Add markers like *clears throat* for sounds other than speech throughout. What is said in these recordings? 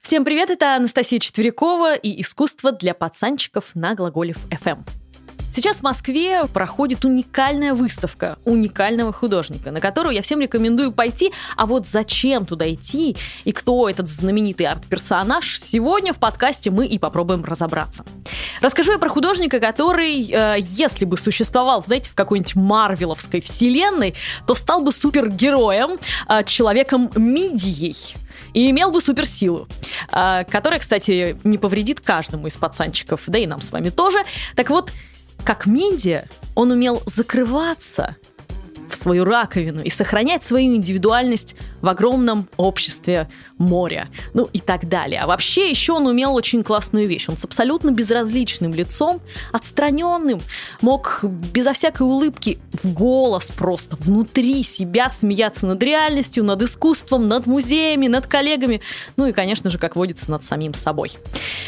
Всем привет, это Анастасия Четверякова и искусство для пацанчиков на Глаголев FM. Сейчас в Москве проходит уникальная выставка уникального художника, на которую я всем рекомендую пойти. А вот зачем туда идти и кто этот знаменитый арт-персонаж, сегодня в подкасте мы и попробуем разобраться. Расскажу я про художника, который, э, если бы существовал, знаете, в какой-нибудь марвеловской вселенной, то стал бы супергероем, э, человеком-мидией и имел бы суперсилу, э, которая, кстати, не повредит каждому из пацанчиков, да и нам с вами тоже. Так вот, как Минди, он умел закрываться в свою раковину и сохранять свою индивидуальность в огромном обществе моря, ну и так далее. А вообще еще он умел очень классную вещь. Он с абсолютно безразличным лицом, отстраненным, мог безо всякой улыбки в голос просто внутри себя смеяться над реальностью, над искусством, над музеями, над коллегами, ну и, конечно же, как водится, над самим собой.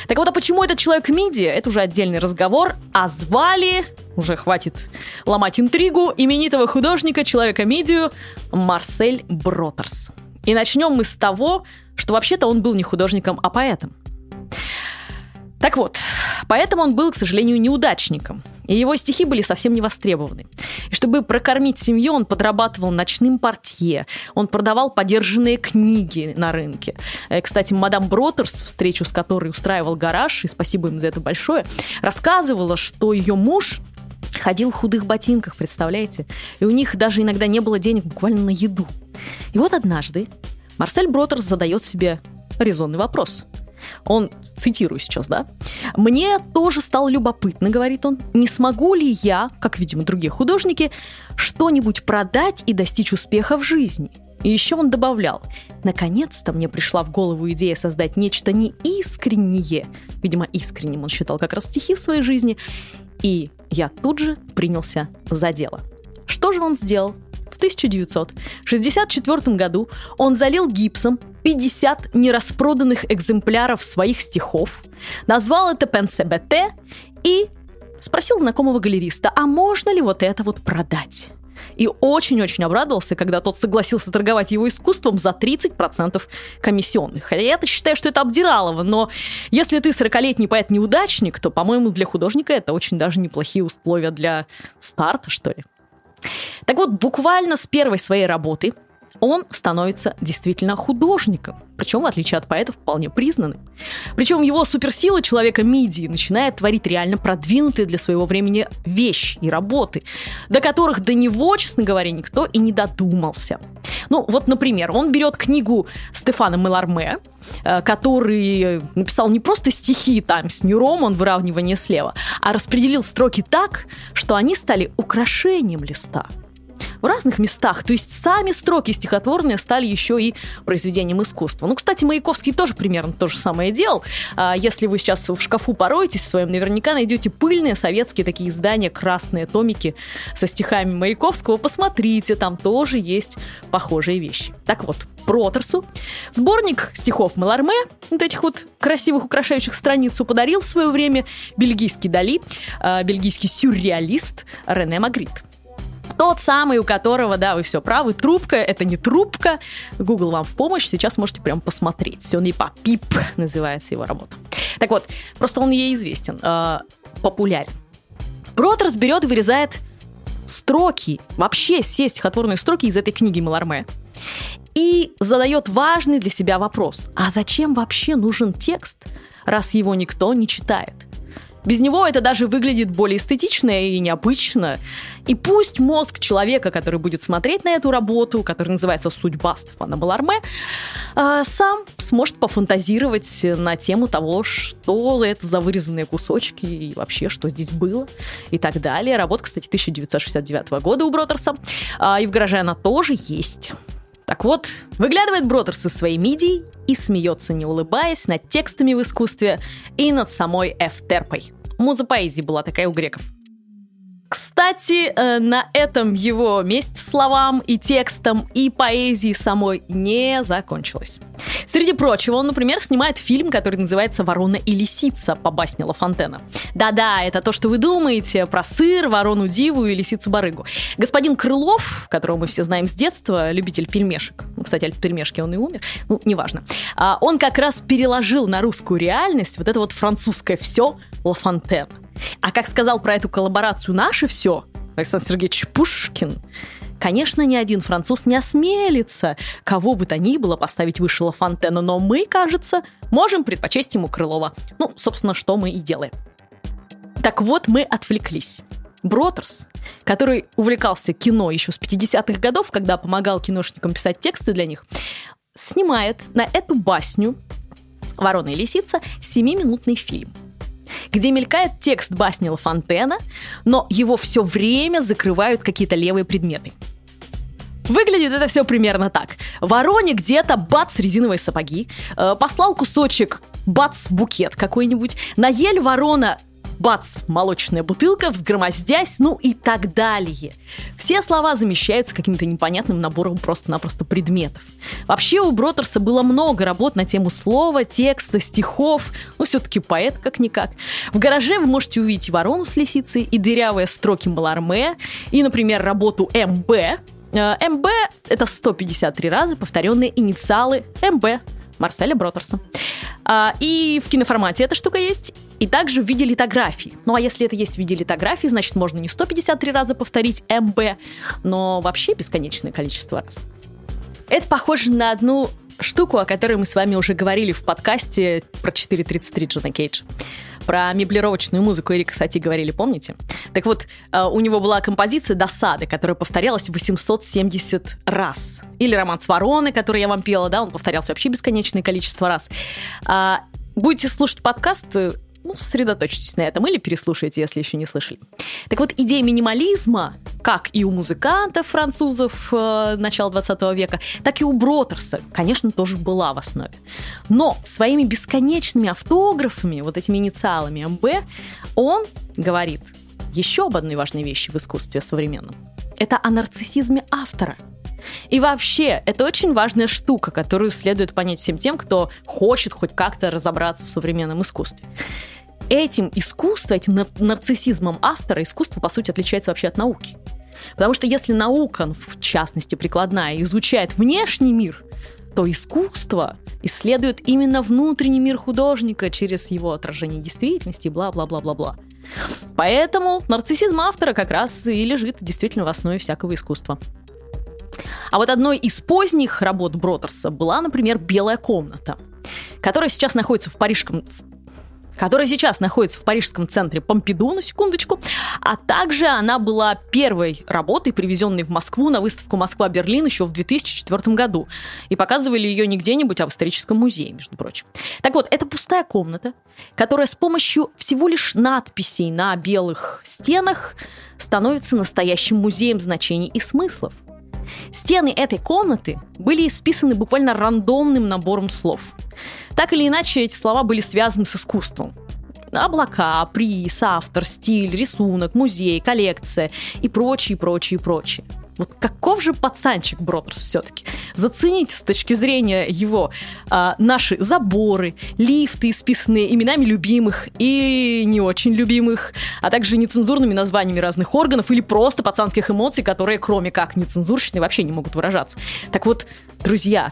Так вот, а почему этот человек миди? Это уже отдельный разговор. А звали уже хватит ломать интригу, именитого художника, человека-медию Марсель Бротерс. И начнем мы с того, что вообще-то он был не художником, а поэтом. Так вот, поэтому он был, к сожалению, неудачником. И его стихи были совсем не востребованы. И чтобы прокормить семью, он подрабатывал ночным портье, он продавал подержанные книги на рынке. Э, кстати, мадам Бротерс, встречу с которой устраивал гараж, и спасибо им за это большое, рассказывала, что ее муж ходил в худых ботинках, представляете? И у них даже иногда не было денег буквально на еду. И вот однажды Марсель Бротерс задает себе резонный вопрос. Он, цитирую сейчас, да? «Мне тоже стало любопытно, — говорит он, — не смогу ли я, как, видимо, другие художники, что-нибудь продать и достичь успеха в жизни?» И еще он добавлял, наконец-то мне пришла в голову идея создать нечто неискреннее. Видимо, искренним он считал как раз стихи в своей жизни. И я тут же принялся за дело. Что же он сделал? В 1964 году он залил гипсом 50 нераспроданных экземпляров своих стихов, назвал это «Пенсебете» и спросил знакомого галериста, а можно ли вот это вот продать? И очень-очень обрадовался, когда тот согласился торговать его искусством за 30% комиссионных. Хотя я-то считаю, что это обдиралово, но если ты 40-летний поэт-неудачник, то, по-моему, для художника это очень даже неплохие условия для старта, что ли. Так вот, буквально с первой своей работы – он становится действительно художником, причем, в отличие от поэтов, вполне признанным. Причем его суперсила человека мидии начинает творить реально продвинутые для своего времени вещи и работы, до которых до него, честно говоря, никто и не додумался. Ну, вот, например, он берет книгу Стефана Меларме, э, который написал не просто стихи там с Нюром, он выравнивание слева, а распределил строки так, что они стали украшением листа в разных местах. То есть сами строки стихотворные стали еще и произведением искусства. Ну, кстати, Маяковский тоже примерно то же самое делал. А, если вы сейчас в шкафу пороетесь в своем, наверняка найдете пыльные советские такие издания, красные томики со стихами Маяковского. Посмотрите, там тоже есть похожие вещи. Так вот, Протерсу. Сборник стихов Маларме, вот этих вот красивых украшающих страницу, подарил в свое время бельгийский Дали, э, бельгийский сюрреалист Рене Магрит. Тот самый, у которого, да, вы все правы, трубка, это не трубка. Google вам в помощь, сейчас можете прям посмотреть. Не по пип называется его работа. Так вот, просто он ей известен, э, популярен. Рот разберет и вырезает строки, вообще все стихотворные строки из этой книги Маларме. И задает важный для себя вопрос. А зачем вообще нужен текст, раз его никто не читает? Без него это даже выглядит более эстетично и необычно. И пусть мозг человека, который будет смотреть на эту работу, которая называется «Судьба Стефана Баларме», а, сам сможет пофантазировать на тему того, что это за вырезанные кусочки и вообще, что здесь было и так далее. Работа, кстати, 1969 года у Бротерса. А, и в гараже она тоже есть. Так вот, выглядывает Бродерс из своей мидии и смеется, не улыбаясь, над текстами в искусстве и над самой Эфтерпой. Муза поэзии была такая у греков. Кстати, э, на этом его месть словам и текстам и поэзии самой не закончилась. Среди прочего, он, например, снимает фильм, который называется «Ворона и лисица» по басне Ла Фонтена. Да-да, это то, что вы думаете про сыр, ворону диву и лисицу-барыгу. Господин Крылов, которого мы все знаем с детства, любитель пельмешек, ну, кстати, от пельмешки он и умер, ну, неважно, а, он как раз переложил на русскую реальность вот это вот французское все Ла Фонтена. А как сказал про эту коллаборацию «Наше все» Александр Сергеевич Пушкин, Конечно, ни один француз не осмелится кого бы то ни было поставить выше Ла Фонтена, но мы, кажется, можем предпочесть ему Крылова. Ну, собственно, что мы и делаем. Так вот, мы отвлеклись. Бротерс, который увлекался кино еще с 50-х годов, когда помогал киношникам писать тексты для них, снимает на эту басню «Ворона и лисица» семиминутный фильм – где мелькает текст басни Ла Фонтена, но его все время закрывают какие-то левые предметы. Выглядит это все примерно так. Вороне где-то бац резиновые сапоги, э, послал кусочек бац букет какой-нибудь, на ель ворона бац, молочная бутылка, взгромоздясь, ну и так далее. Все слова замещаются каким-то непонятным набором просто-напросто предметов. Вообще у Бротерса было много работ на тему слова, текста, стихов, ну все-таки поэт как-никак. В гараже вы можете увидеть ворону с лисицей, и дырявые строки Маларме, и, например, работу МБ, э, МБ — это 153 раза повторенные инициалы МБ Марселя Бротерса. А, и в киноформате эта штука есть, и также в виде литографии. Ну а если это есть в виде литографии, значит можно не 153 раза повторить МБ, но вообще бесконечное количество раз. Это похоже на одну штуку, о которой мы с вами уже говорили в подкасте про 4.33 Джона Кейджа. Про меблировочную музыку Эрика Сати говорили, помните? Так вот, э, у него была композиция «Досады», которая повторялась 870 раз. Или «Роман с вороны», который я вам пела, да, он повторялся вообще бесконечное количество раз. А, будете слушать подкаст, ну, сосредоточьтесь на этом или переслушайте, если еще не слышали. Так вот, идея минимализма, как и у музыкантов французов э, начала 20 века, так и у Бротерса, конечно, тоже была в основе. Но своими бесконечными автографами, вот этими инициалами МБ, он говорит еще об одной важной вещи в искусстве современном. Это о нарциссизме автора – и вообще, это очень важная штука, которую следует понять всем тем, кто хочет хоть как-то разобраться в современном искусстве. Этим искусство, этим нарциссизмом автора искусство, по сути, отличается вообще от науки. Потому что если наука, ну, в частности прикладная, изучает внешний мир, то искусство исследует именно внутренний мир художника через его отражение действительности, бла-бла-бла-бла-бла. Поэтому нарциссизм автора как раз и лежит действительно в основе всякого искусства. А вот одной из поздних работ Бродерса была, например, «Белая комната», которая сейчас находится в парижском которая сейчас находится в парижском центре Помпиду, на секундочку, а также она была первой работой, привезенной в Москву на выставку «Москва-Берлин» еще в 2004 году. И показывали ее не где-нибудь, а в историческом музее, между прочим. Так вот, это пустая комната, которая с помощью всего лишь надписей на белых стенах становится настоящим музеем значений и смыслов – Стены этой комнаты были исписаны буквально рандомным набором слов. Так или иначе, эти слова были связаны с искусством. Облака, приз, автор, стиль, рисунок, музей, коллекция и прочее, прочее, прочее. Вот каков же пацанчик Бродерс все-таки? Зацените с точки зрения его а, наши заборы, лифты, исписанные именами любимых и не очень любимых, а также нецензурными названиями разных органов или просто пацанских эмоций, которые кроме как нецензурщины вообще не могут выражаться. Так вот, друзья,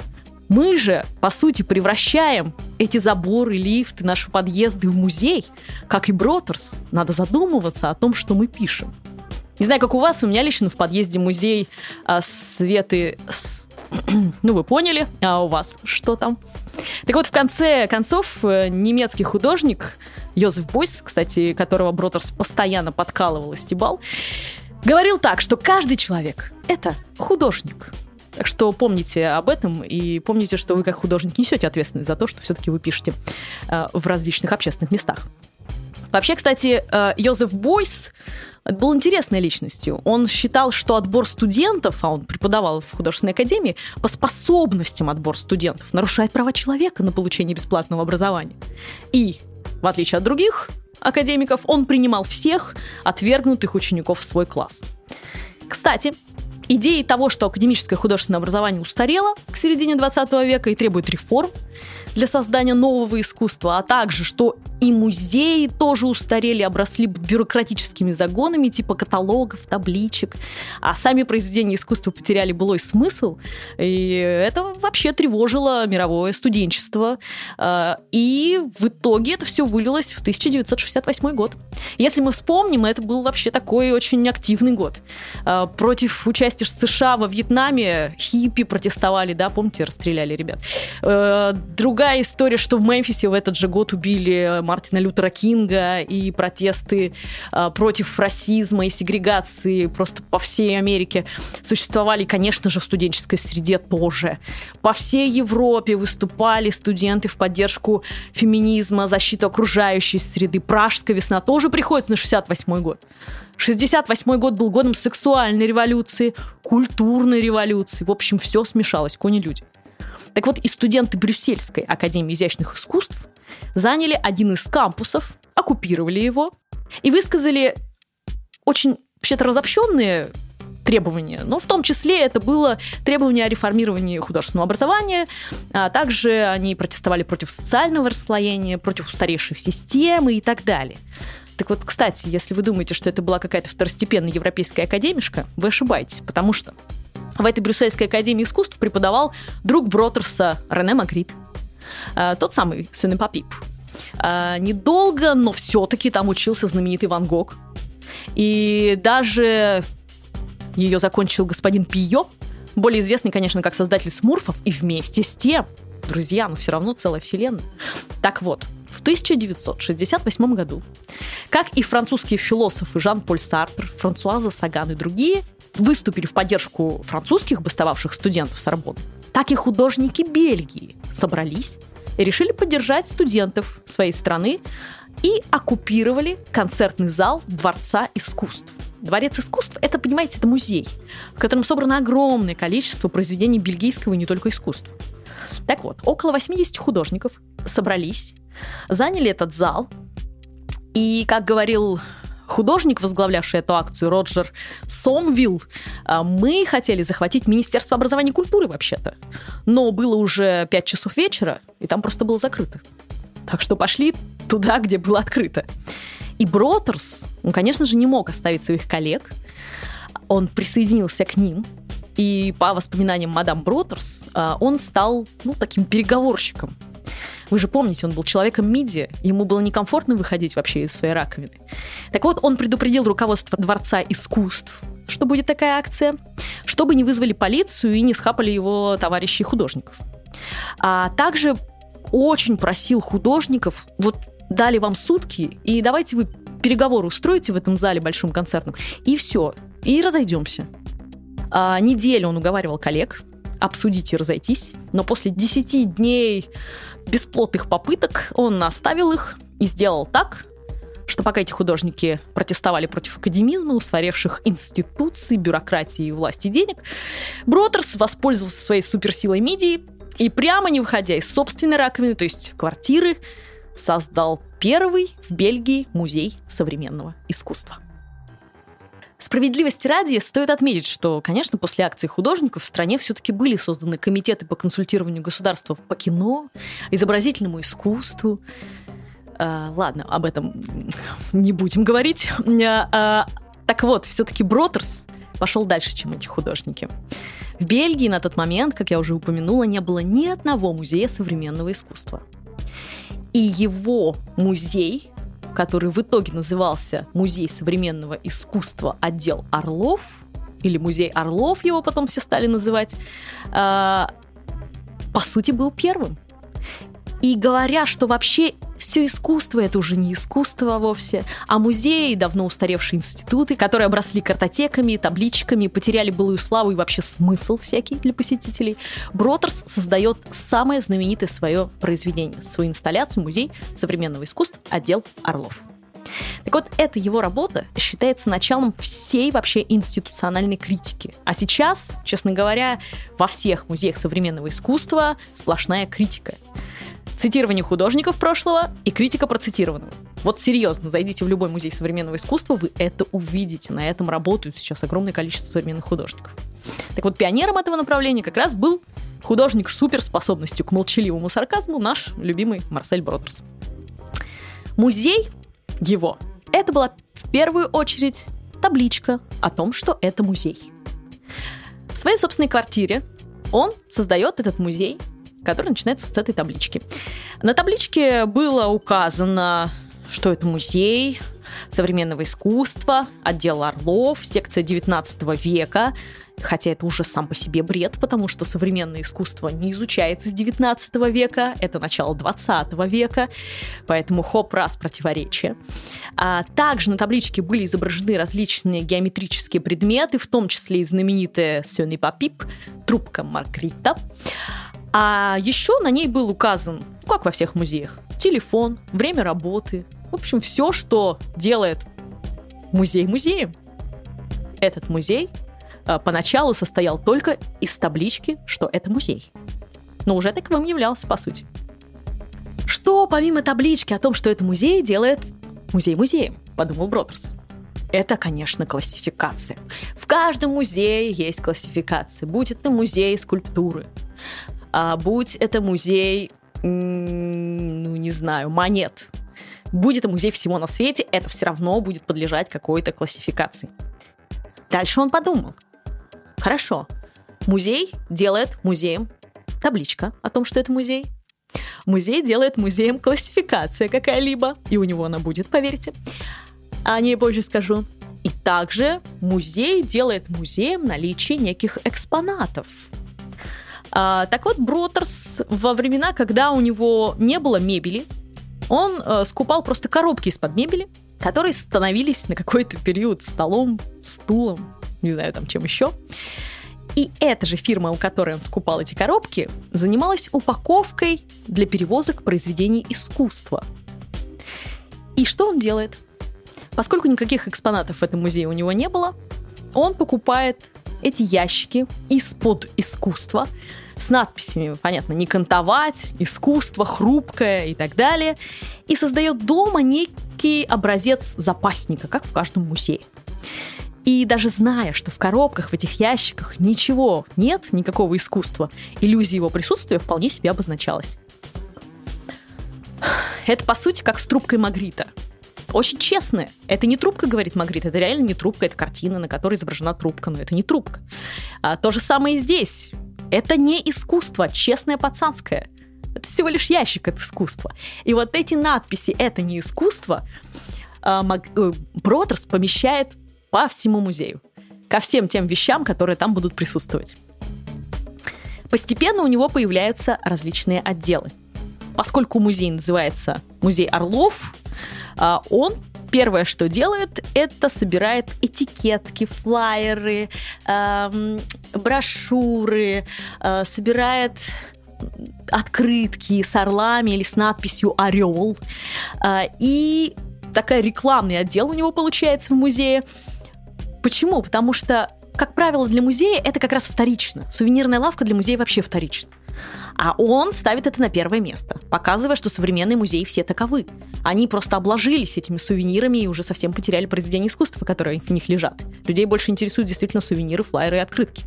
мы же, по сути, превращаем эти заборы, лифты, наши подъезды в музей, как и Бродерс. Надо задумываться о том, что мы пишем. Не знаю, как у вас, у меня лично в подъезде музей а, Светы... С... *clears throat* ну, вы поняли, а у вас что там? Так вот, в конце концов, э, немецкий художник Йозеф Бойс, кстати, которого Бротерс постоянно подкалывал и стебал, говорил так, что каждый человек — это художник. Так что помните об этом и помните, что вы как художник несете ответственность за то, что все-таки вы пишете э, в различных общественных местах. Вообще, кстати, э, Йозеф Бойс был интересной личностью. Он считал, что отбор студентов, а он преподавал в художественной академии, по способностям отбор студентов нарушает права человека на получение бесплатного образования. И, в отличие от других академиков, он принимал всех отвергнутых учеников в свой класс. Кстати, идеей того, что академическое художественное образование устарело к середине 20 века и требует реформ для создания нового искусства, а также, что и музеи тоже устарели, обросли бюрократическими загонами типа каталогов, табличек, а сами произведения искусства потеряли былой смысл, и это вообще тревожило мировое студенчество. А, и в итоге это все вылилось в 1968 год. Если мы вспомним, это был вообще такой очень активный год. А, против участия США во Вьетнаме хиппи протестовали, да, помните, расстреляли ребят. А, другая история, что в Мемфисе в этот же год убили Мартина Лютера Кинга и протесты э, против расизма и сегрегации просто по всей Америке существовали, конечно же, в студенческой среде тоже. По всей Европе выступали студенты в поддержку феминизма, защиту окружающей среды. Пражская весна тоже приходится на 68 год. 68 год был годом сексуальной революции, культурной революции. В общем, все смешалось, кони-люди. Так вот, и студенты Брюссельской академии изящных искусств заняли один из кампусов, оккупировали его и высказали очень вообще-то разобщенные требования. Но в том числе это было требование о реформировании художественного образования, а также они протестовали против социального расслоения, против устаревшей системы и так далее. Так вот, кстати, если вы думаете, что это была какая-то второстепенная европейская академишка, вы ошибаетесь, потому что в этой Брюссельской академии искусств преподавал друг Бротерса Рене Магрит, а, тот самый сын Папип. А, недолго, но все-таки там учился знаменитый Ван Гог. И даже ее закончил господин Пио, более известный, конечно, как создатель смурфов, и вместе с тем, друзья, но все равно целая вселенная. Так вот, в 1968 году, как и французские философы Жан-Поль Сартр, Франсуаза Саган и другие, выступили в поддержку французских бастовавших студентов Сорбонны, так и художники Бельгии собрались и решили поддержать студентов своей страны и оккупировали концертный зал Дворца искусств. Дворец искусств – это, понимаете, это музей, в котором собрано огромное количество произведений бельгийского и не только искусства. Так вот, около 80 художников собрались, заняли этот зал, и, как говорил художник, возглавлявший эту акцию, Роджер Сомвилл, а, мы хотели захватить Министерство образования и культуры вообще-то. Но было уже 5 часов вечера, и там просто было закрыто. Так что пошли туда, где было открыто. И Бротерс, он, конечно же, не мог оставить своих коллег. Он присоединился к ним, и по воспоминаниям мадам Бротерс, а, он стал ну, таким переговорщиком вы же помните, он был человеком миди, ему было некомфортно выходить вообще из своей раковины. Так вот, он предупредил руководство Дворца искусств, что будет такая акция, чтобы не вызвали полицию и не схапали его товарищей художников. А также очень просил художников, вот дали вам сутки, и давайте вы переговоры устроите в этом зале большом концертном, и все, и разойдемся. А, неделю он уговаривал коллег обсудить и разойтись, но после 10 дней бесплотных попыток он оставил их и сделал так, что пока эти художники протестовали против академизма, устаревших институций, бюрократии, власти денег, Бротерс воспользовался своей суперсилой мидии и прямо не выходя из собственной раковины, то есть квартиры, создал первый в Бельгии музей современного искусства. Справедливости ради стоит отметить, что, конечно, после акции художников в стране все-таки были созданы комитеты по консультированию государства по кино, изобразительному искусству. А, ладно, об этом не будем говорить. А, а, так вот, все-таки Бротерс пошел дальше, чем эти художники. В Бельгии на тот момент, как я уже упомянула, не было ни одного музея современного искусства. И его музей который в итоге назывался Музей современного искусства отдел Орлов, или Музей Орлов его потом все стали называть, а, по сути был первым. И говоря, что вообще все искусство это уже не искусство вовсе, а музеи, давно устаревшие институты, которые обросли картотеками, табличками, потеряли былую славу и вообще смысл всякий для посетителей, Бротерс создает самое знаменитое свое произведение, свою инсталляцию, музей современного искусства, отдел Орлов. Так вот, эта его работа считается началом всей вообще институциональной критики. А сейчас, честно говоря, во всех музеях современного искусства сплошная критика цитирование художников прошлого и критика процитированного. Вот серьезно, зайдите в любой музей современного искусства, вы это увидите. На этом работают сейчас огромное количество современных художников. Так вот, пионером этого направления как раз был художник с суперспособностью к молчаливому сарказму, наш любимый Марсель Бродерс. Музей его – это была в первую очередь табличка о том, что это музей. В своей собственной квартире он создает этот музей, который начинается с этой таблички. На табличке было указано, что это музей современного искусства, отдел Орлов, секция 19 века, Хотя это уже сам по себе бред, потому что современное искусство не изучается с 19 века, это начало 20 века, поэтому хоп-раз противоречие. А также на табличке были изображены различные геометрические предметы, в том числе и знаменитая Сёни Папип, трубка Маргарита. А еще на ней был указан, как во всех музеях, телефон, время работы, в общем, все, что делает музей музеем. Этот музей Э, поначалу состоял только из таблички, что это музей. Но уже таковым являлся, по сути. Что помимо таблички о том, что это музей, делает музей музеем, подумал Бродерс. Это, конечно, классификация. В каждом музее есть классификация. Будь это музей скульптуры, а будь это музей, ну, не знаю, монет, будь это музей всего на свете, это все равно будет подлежать какой-то классификации. Дальше он подумал, Хорошо. Музей делает музеем табличка о том, что это музей. Музей делает музеем классификация какая-либо, и у него она будет, поверьте. О ней позже скажу. И также музей делает музеем наличие неких экспонатов. А, так вот, Бротерс во времена, когда у него не было мебели, он э, скупал просто коробки из-под мебели, которые становились на какой-то период столом, стулом, не знаю, там чем еще. И эта же фирма, у которой он скупал эти коробки, занималась упаковкой для перевозок произведений искусства. И что он делает? Поскольку никаких экспонатов в этом музее у него не было, он покупает эти ящики из-под искусства с надписями, понятно, не кантовать, искусство, хрупкое и так далее, и создает дома некий образец запасника, как в каждом музее. И даже зная, что в коробках, в этих ящиках ничего нет, никакого искусства, иллюзия его присутствия вполне себе обозначалась. Это, по сути, как с трубкой Магрита. Очень честная. Это не трубка, говорит Магрит, это реально не трубка, это картина, на которой изображена трубка, но это не трубка. А то же самое и здесь. Это не искусство, честное пацанское. Это всего лишь ящик от искусства. И вот эти надписи «это не искусство» а, э, Бродерс помещает по всему музею, ко всем тем вещам, которые там будут присутствовать. Постепенно у него появляются различные отделы. Поскольку музей называется Музей Орлов, а, он первое, что делает, это собирает этикетки, флайеры, брошюры, а, собирает открытки с орлами или с надписью «Орел». А, и такая рекламный отдел у него получается в музее – Почему? Потому что, как правило, для музея это как раз вторично. Сувенирная лавка для музея вообще вторична. А он ставит это на первое место, показывая, что современные музеи все таковы. Они просто обложились этими сувенирами и уже совсем потеряли произведения искусства, которые в них лежат. Людей больше интересуют действительно сувениры, флайеры и открытки.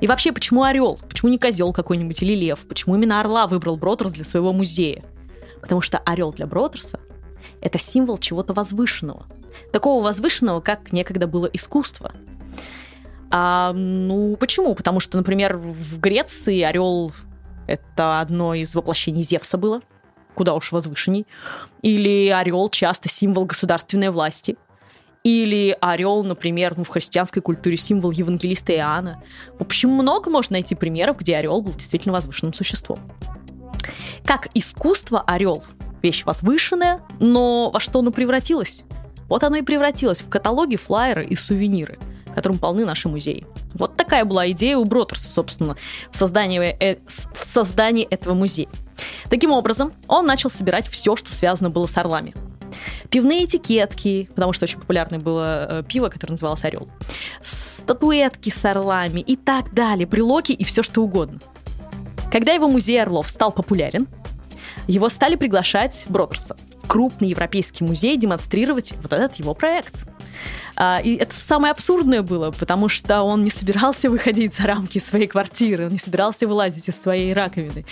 И вообще, почему орел? Почему не козел какой-нибудь или лев? Почему именно орла выбрал Бродерс для своего музея? Потому что орел для Бродерса – это символ чего-то возвышенного – такого возвышенного, как некогда было искусство. А, ну, почему? Потому что, например, в Греции орел это одно из воплощений Зевса было, куда уж возвышенней. Или орел часто символ государственной власти. Или орел, например, ну, в христианской культуре символ евангелиста Иоанна. В общем, много можно найти примеров, где орел был действительно возвышенным существом. Как искусство орел вещь возвышенная, но во что оно превратилось? Вот оно и превратилось в каталоги, флайеры и сувениры, которым полны наши музеи. Вот такая была идея у Бродерса, собственно, в создании, э, в создании этого музея. Таким образом, он начал собирать все, что связано было с орлами. Пивные этикетки, потому что очень популярное было э, пиво, которое называлось «Орел», статуэтки с орлами и так далее, брелоки и все что угодно. Когда его музей орлов стал популярен, его стали приглашать Бродерса крупный европейский музей демонстрировать вот этот его проект. А, и это самое абсурдное было, потому что он не собирался *laughs* выходить за рамки своей квартиры, он не собирался вылазить из своей раковины.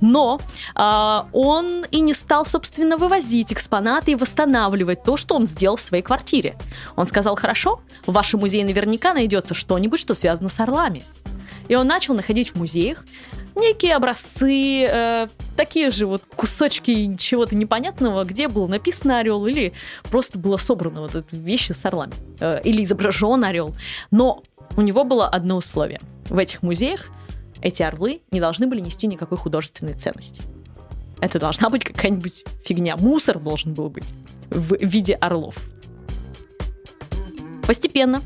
Но а, он и не стал, собственно, вывозить экспонаты и восстанавливать то, что он сделал в своей квартире. Он сказал, хорошо, в вашем музее наверняка найдется что-нибудь, что связано с орлами. И он начал находить в музеях некие образцы, э, такие же вот кусочки чего-то непонятного, где был написан орел или просто было собрано вот эти вещи с орлами. Э, или изображен орел. Но у него было одно условие. В этих музеях эти орлы не должны были нести никакой художественной ценности. Это должна быть какая-нибудь фигня. Мусор должен был быть в виде орлов. Постепенно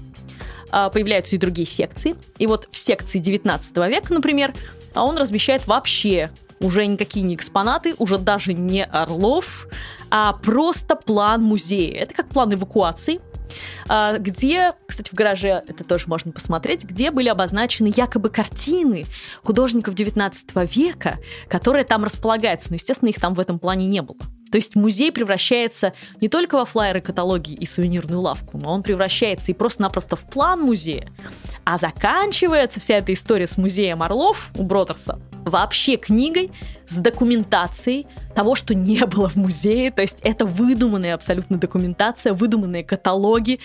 а, появляются и другие секции. И вот в секции 19 века, например, а он размещает вообще уже никакие не экспонаты, уже даже не орлов, а просто план музея. Это как план эвакуации, а, где, кстати, в гараже это тоже можно посмотреть, где были обозначены якобы картины художников 19 века, которые там располагаются. Но, естественно, их там в этом плане не было. То есть музей превращается не только во флайеры, каталоги и сувенирную лавку, но он превращается и просто-напросто в план музея. А заканчивается вся эта история с музеем Орлов у Бродерса вообще книгой с документацией того, что не *laughs* было в музее. То есть это выдуманная абсолютно документация, выдуманные каталоги.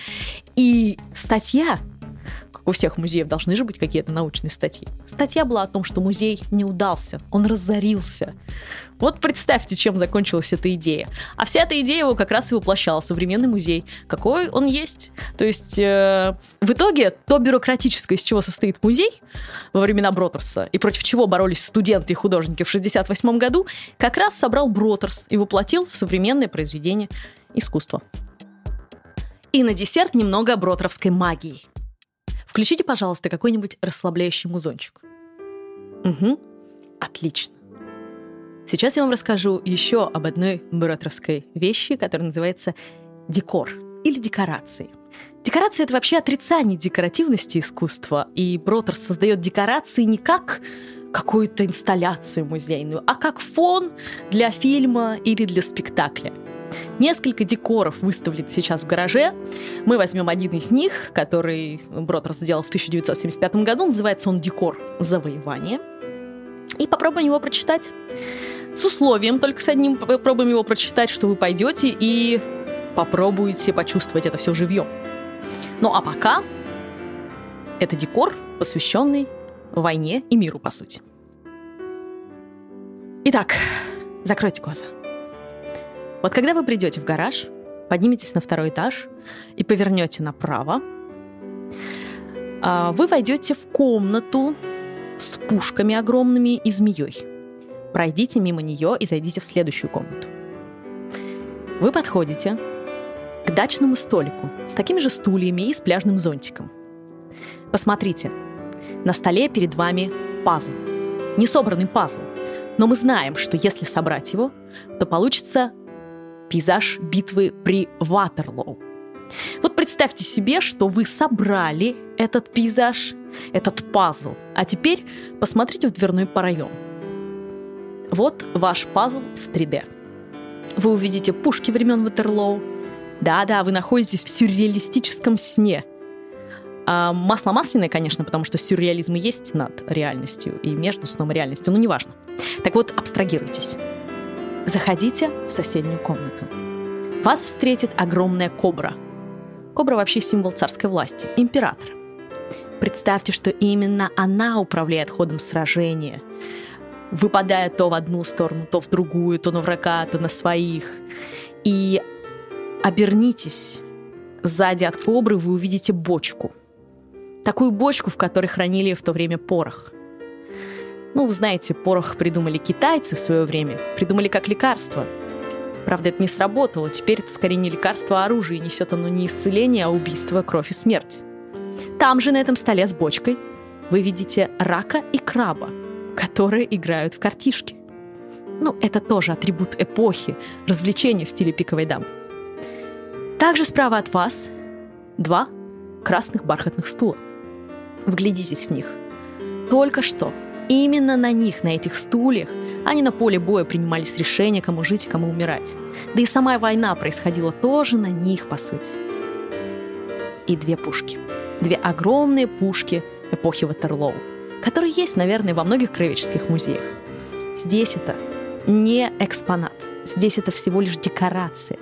И статья у всех музеев должны же быть какие-то научные статьи. Статья была о том, что музей не удался, он разорился. Вот представьте, чем закончилась эта идея. А вся эта идея его как раз и воплощала современный музей. Какой он есть. То есть э, в итоге то бюрократическое, из чего состоит музей во времена Бротерса, и против чего боролись студенты и художники в 1968 году, как раз собрал Бротерс и воплотил в современное произведение искусства. И на десерт немного бротровской магии. Включите, пожалуйста, какой-нибудь расслабляющий музончик. Угу, отлично. Сейчас я вам расскажу еще об одной бюротровской вещи, которая называется декор или декорации. Декорация — это вообще отрицание декоративности искусства, и Бротер создает декорации не как какую-то инсталляцию музейную, а как фон для фильма или для спектакля. Несколько декоров выставлен сейчас в гараже. Мы возьмем один из них, который Бродер сделал в 1975 году. Называется он «Декор завоевания». И попробуем его прочитать. С условием, только с одним попробуем его прочитать, что вы пойдете и попробуете почувствовать это все живьем. Ну а пока это декор, посвященный войне и миру, по сути. Итак, закройте глаза. Вот когда вы придете в гараж, подниметесь на второй этаж и повернете направо, а, вы войдете в комнату с пушками огромными и змеей. Пройдите мимо нее и зайдите в следующую комнату. Вы подходите к дачному столику с такими же стульями и с пляжным зонтиком. Посмотрите, на столе перед вами пазл. Не собранный пазл. Но мы знаем, что если собрать его, то получится пейзаж битвы при Ватерлоу. Вот представьте себе, что вы собрали этот пейзаж, этот пазл, а теперь посмотрите в дверной проем. Вот ваш пазл в 3D. Вы увидите пушки времен Ватерлоу. Да-да, вы находитесь в сюрреалистическом сне. А масло масляное, конечно, потому что сюрреализм есть над реальностью и между сном и реальностью, но неважно. Так вот, абстрагируйтесь. Заходите в соседнюю комнату. Вас встретит огромная кобра. Кобра вообще символ царской власти, император. Представьте, что именно она управляет ходом сражения, выпадая то в одну сторону, то в другую, то на врага, то на своих. И обернитесь. Сзади от кобры вы увидите бочку. Такую бочку, в которой хранили в то время порох – ну, знаете, порох придумали китайцы в свое время, придумали как лекарство. Правда, это не сработало. Теперь это скорее не лекарство, а оружие. Несет оно не исцеление, а убийство, кровь и смерть. Там же, на этом столе с бочкой, вы видите рака и краба, которые играют в картишки. Ну, это тоже атрибут эпохи, развлечения в стиле пиковой дамы. Также справа от вас два красных бархатных стула. Вглядитесь в них. Только что Именно на них, на этих стульях, а не на поле боя принимались решения, кому жить и кому умирать. Да и сама война происходила тоже на них, по сути. И две пушки. Две огромные пушки эпохи Ватерлоу, которые есть, наверное, во многих краеведческих музеях. Здесь это не экспонат. Здесь это всего лишь декорация.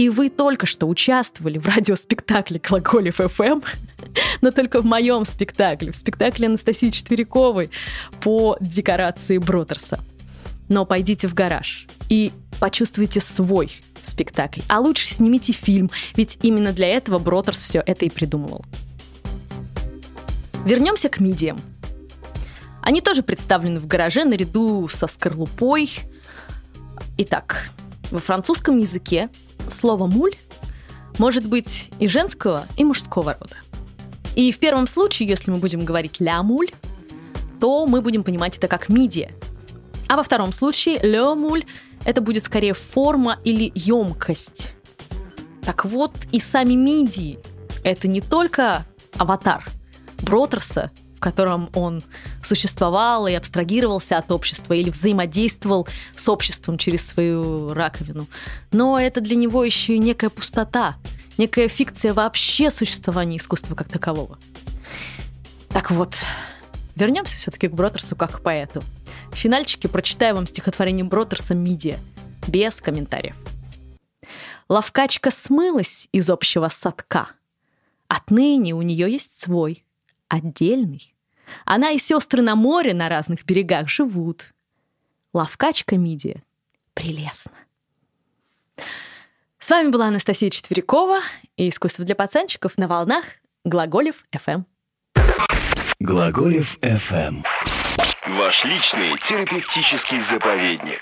И вы только что участвовали в радиоспектакле «Глаголев ФМ», но только в моем спектакле, в спектакле Анастасии Четверяковой по декорации Бродерса. Но пойдите в гараж и почувствуйте свой спектакль. А лучше снимите фильм, ведь именно для этого Бродерс все это и придумывал. Вернемся к мидиям. Они тоже представлены в гараже наряду со скорлупой. Итак, во французском языке слово «муль» может быть и женского, и мужского рода. И в первом случае, если мы будем говорить «ля муль», то мы будем понимать это как мидия. А во втором случае «ле муль» это будет скорее форма или емкость. Так вот, и сами мидии — это не только аватар Бротерса, в котором он существовал и абстрагировался от общества или взаимодействовал с обществом через свою раковину. Но это для него еще и некая пустота, некая фикция вообще существования искусства как такового. Так вот, вернемся все-таки к Бротерсу как к поэту. В финальчике прочитаю вам стихотворение Бротерса «Мидия», без комментариев. Ловкачка смылась из общего садка. Отныне у нее есть свой, отдельный. Она и сестры на море на разных берегах живут. Ловкачка Мидия прелестно. С вами была Анастасия Четверякова и «Искусство для пацанчиков» на волнах Глаголев FM. Глаголев FM. Ваш личный терапевтический заповедник.